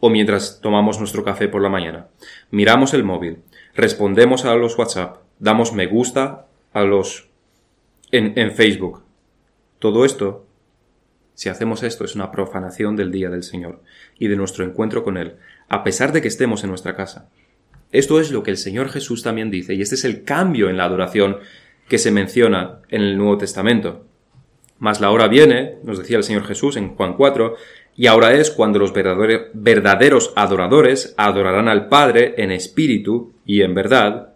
O mientras tomamos nuestro café por la mañana. Miramos el móvil. Respondemos a los WhatsApp. Damos me gusta a los en, en Facebook. Todo esto si hacemos esto es una profanación del día del Señor y de nuestro encuentro con Él, a pesar de que estemos en nuestra casa. Esto es lo que el Señor Jesús también dice, y este es el cambio en la adoración que se menciona en el Nuevo Testamento. Mas la hora viene, nos decía el Señor Jesús en Juan 4, y ahora es cuando los verdaderos adoradores adorarán al Padre en espíritu y en verdad,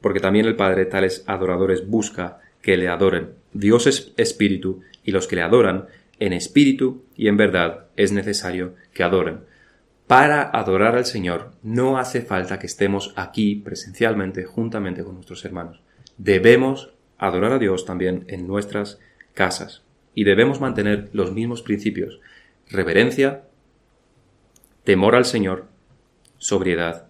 porque también el Padre tales adoradores busca que le adoren. Dios es espíritu y los que le adoran en espíritu y en verdad es necesario que adoren. Para adorar al Señor no hace falta que estemos aquí presencialmente juntamente con nuestros hermanos. Debemos adorar a Dios también en nuestras casas. y debemos mantener los mismos principios. Reverencia, temor al Señor, sobriedad.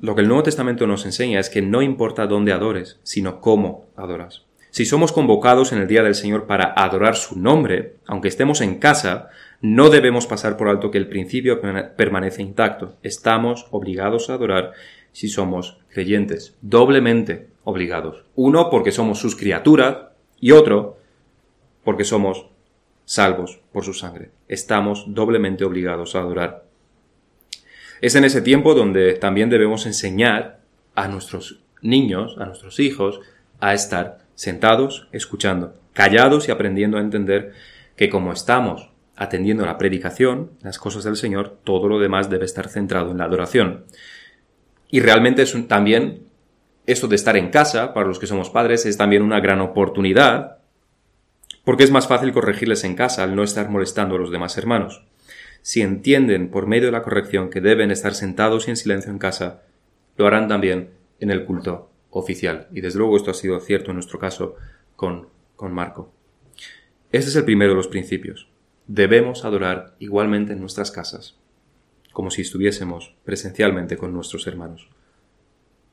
Lo que el Nuevo Testamento nos enseña es que no importa dónde adores, sino cómo adoras. Si somos convocados en el día del Señor para adorar su nombre, aunque estemos en casa, no debemos pasar por alto que el principio permanece intacto. Estamos obligados a adorar si somos creyentes, doblemente obligados. Uno porque somos sus criaturas y otro porque somos salvos por su sangre. Estamos doblemente obligados a adorar. Es en ese tiempo donde también debemos enseñar a nuestros niños, a nuestros hijos, a estar sentados, escuchando, callados y aprendiendo a entender que como estamos atendiendo la predicación, las cosas del Señor, todo lo demás debe estar centrado en la adoración. Y realmente también esto de estar en casa, para los que somos padres, es también una gran oportunidad, porque es más fácil corregirles en casa al no estar molestando a los demás hermanos. Si entienden por medio de la corrección que deben estar sentados y en silencio en casa, lo harán también en el culto oficial. Y desde luego esto ha sido cierto en nuestro caso con, con Marco. Este es el primero de los principios. Debemos adorar igualmente en nuestras casas, como si estuviésemos presencialmente con nuestros hermanos.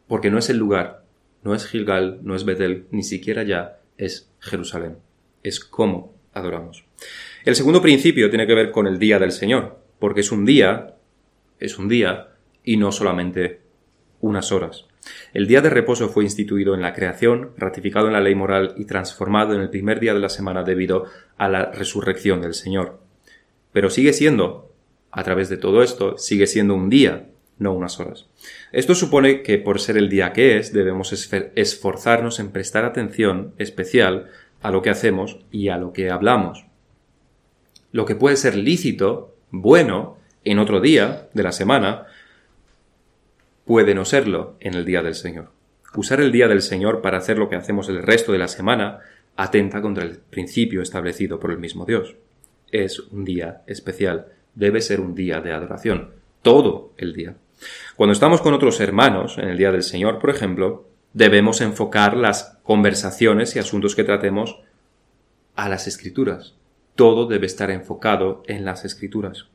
Porque no es el lugar, no es Gilgal, no es Betel, ni siquiera ya es Jerusalén. Es cómo adoramos. El segundo principio tiene que ver con el día del Señor, porque es un día, es un día, y no solamente unas horas. El día de reposo fue instituido en la creación, ratificado en la ley moral y transformado en el primer día de la semana debido a la resurrección del Señor. Pero sigue siendo, a través de todo esto, sigue siendo un día, no unas horas. Esto supone que por ser el día que es, debemos esforzarnos en prestar atención especial a lo que hacemos y a lo que hablamos. Lo que puede ser lícito, bueno, en otro día de la semana, puede no serlo en el día del Señor. Usar el día del Señor para hacer lo que hacemos el resto de la semana atenta contra el principio establecido por el mismo Dios. Es un día especial, debe ser un día de adoración, todo el día. Cuando estamos con otros hermanos, en el día del Señor, por ejemplo, debemos enfocar las conversaciones y asuntos que tratemos a las escrituras. Todo debe estar enfocado en las escrituras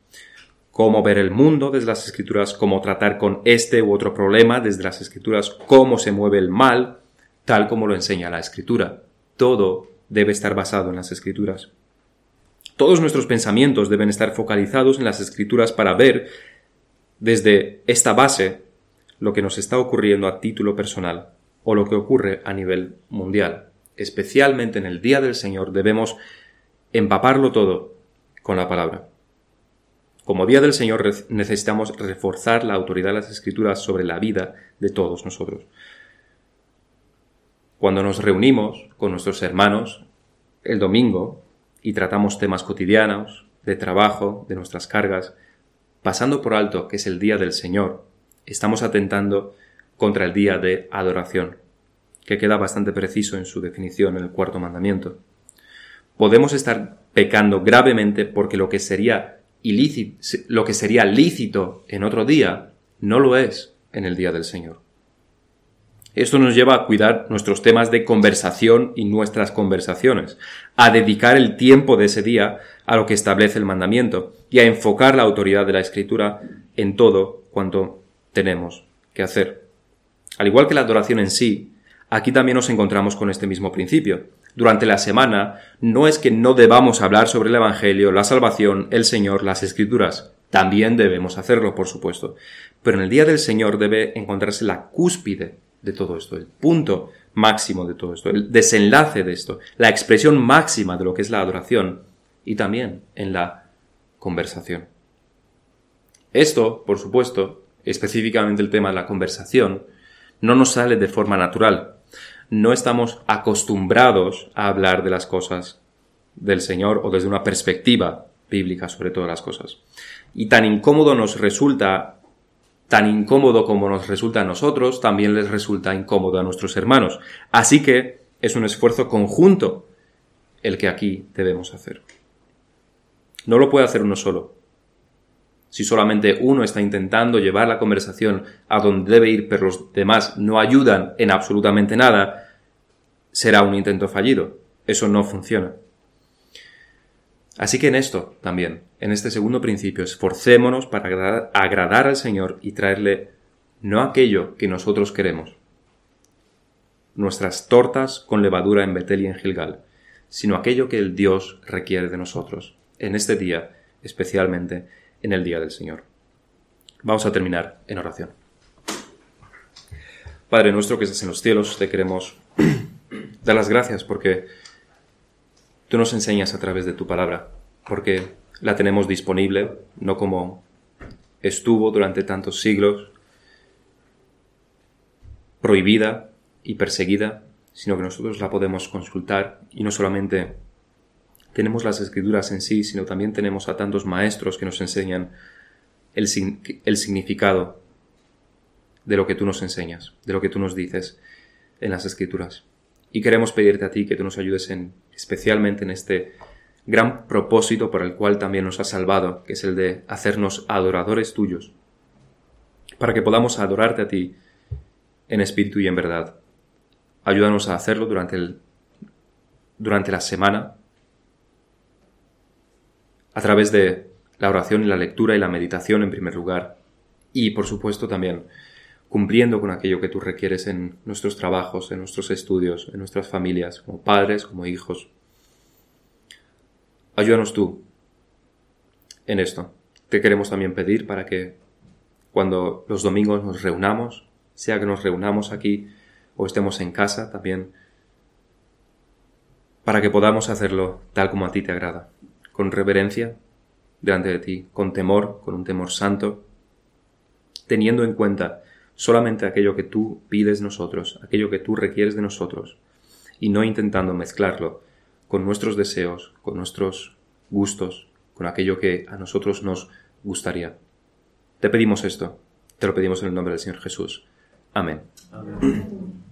cómo ver el mundo desde las escrituras, cómo tratar con este u otro problema desde las escrituras, cómo se mueve el mal, tal como lo enseña la escritura. Todo debe estar basado en las escrituras. Todos nuestros pensamientos deben estar focalizados en las escrituras para ver desde esta base lo que nos está ocurriendo a título personal o lo que ocurre a nivel mundial. Especialmente en el día del Señor debemos empaparlo todo con la palabra. Como día del Señor necesitamos reforzar la autoridad de las Escrituras sobre la vida de todos nosotros. Cuando nos reunimos con nuestros hermanos el domingo y tratamos temas cotidianos, de trabajo, de nuestras cargas, pasando por alto que es el día del Señor, estamos atentando contra el día de adoración, que queda bastante preciso en su definición en el cuarto mandamiento. Podemos estar pecando gravemente porque lo que sería ilícito, lo que sería lícito en otro día, no lo es en el día del Señor. Esto nos lleva a cuidar nuestros temas de conversación y nuestras conversaciones, a dedicar el tiempo de ese día a lo que establece el mandamiento y a enfocar la autoridad de la Escritura en todo cuanto tenemos que hacer. Al igual que la adoración en sí, aquí también nos encontramos con este mismo principio durante la semana, no es que no debamos hablar sobre el Evangelio, la salvación, el Señor, las Escrituras. También debemos hacerlo, por supuesto. Pero en el día del Señor debe encontrarse la cúspide de todo esto, el punto máximo de todo esto, el desenlace de esto, la expresión máxima de lo que es la adoración y también en la conversación. Esto, por supuesto, específicamente el tema de la conversación, no nos sale de forma natural, no estamos acostumbrados a hablar de las cosas del Señor o desde una perspectiva bíblica sobre todas las cosas. Y tan incómodo nos resulta, tan incómodo como nos resulta a nosotros, también les resulta incómodo a nuestros hermanos. Así que es un esfuerzo conjunto el que aquí debemos hacer. No lo puede hacer uno solo. Si solamente uno está intentando llevar la conversación a donde debe ir, pero los demás no ayudan en absolutamente nada, será un intento fallido. Eso no funciona. Así que en esto también, en este segundo principio, esforcémonos para agradar, al Señor y traerle no aquello que nosotros queremos, nuestras tortas con levadura en Betel y en Gilgal, sino aquello que el Dios requiere de nosotros, en este día, especialmente en el día del Señor. Vamos a terminar en oración. Padre nuestro que estás en los cielos, te queremos dar las gracias porque tú nos enseñas a través de tu palabra, porque la tenemos disponible, no como estuvo durante tantos siglos, prohibida y perseguida, sino que nosotros la podemos consultar y no solamente tenemos las escrituras en sí, sino también tenemos a tantos maestros que nos enseñan el, el significado de lo que tú nos enseñas, de lo que tú nos dices en las escrituras. Y queremos pedirte a ti que tú nos ayudes en, especialmente en este gran propósito por el cual también nos has salvado, que es el de hacernos adoradores tuyos, para que podamos adorarte a ti en espíritu y en verdad. Ayúdanos a hacerlo durante, el, durante la semana, a través de la oración y la lectura y la meditación en primer lugar, y por supuesto también cumpliendo con aquello que tú requieres en nuestros trabajos, en nuestros estudios, en nuestras familias, como padres, como hijos. Ayúdanos tú en esto. Te queremos también pedir para que cuando los domingos nos reunamos, sea que nos reunamos aquí o estemos en casa también, para que podamos hacerlo tal como a ti te agrada, con reverencia delante de ti, con temor, con un temor santo, teniendo en cuenta solamente aquello que tú pides nosotros, aquello que tú requieres de nosotros, y no intentando mezclarlo con nuestros deseos, con nuestros gustos, con aquello que a nosotros nos gustaría. Te pedimos esto, te lo pedimos en el nombre del Señor Jesús. Amén. Amén.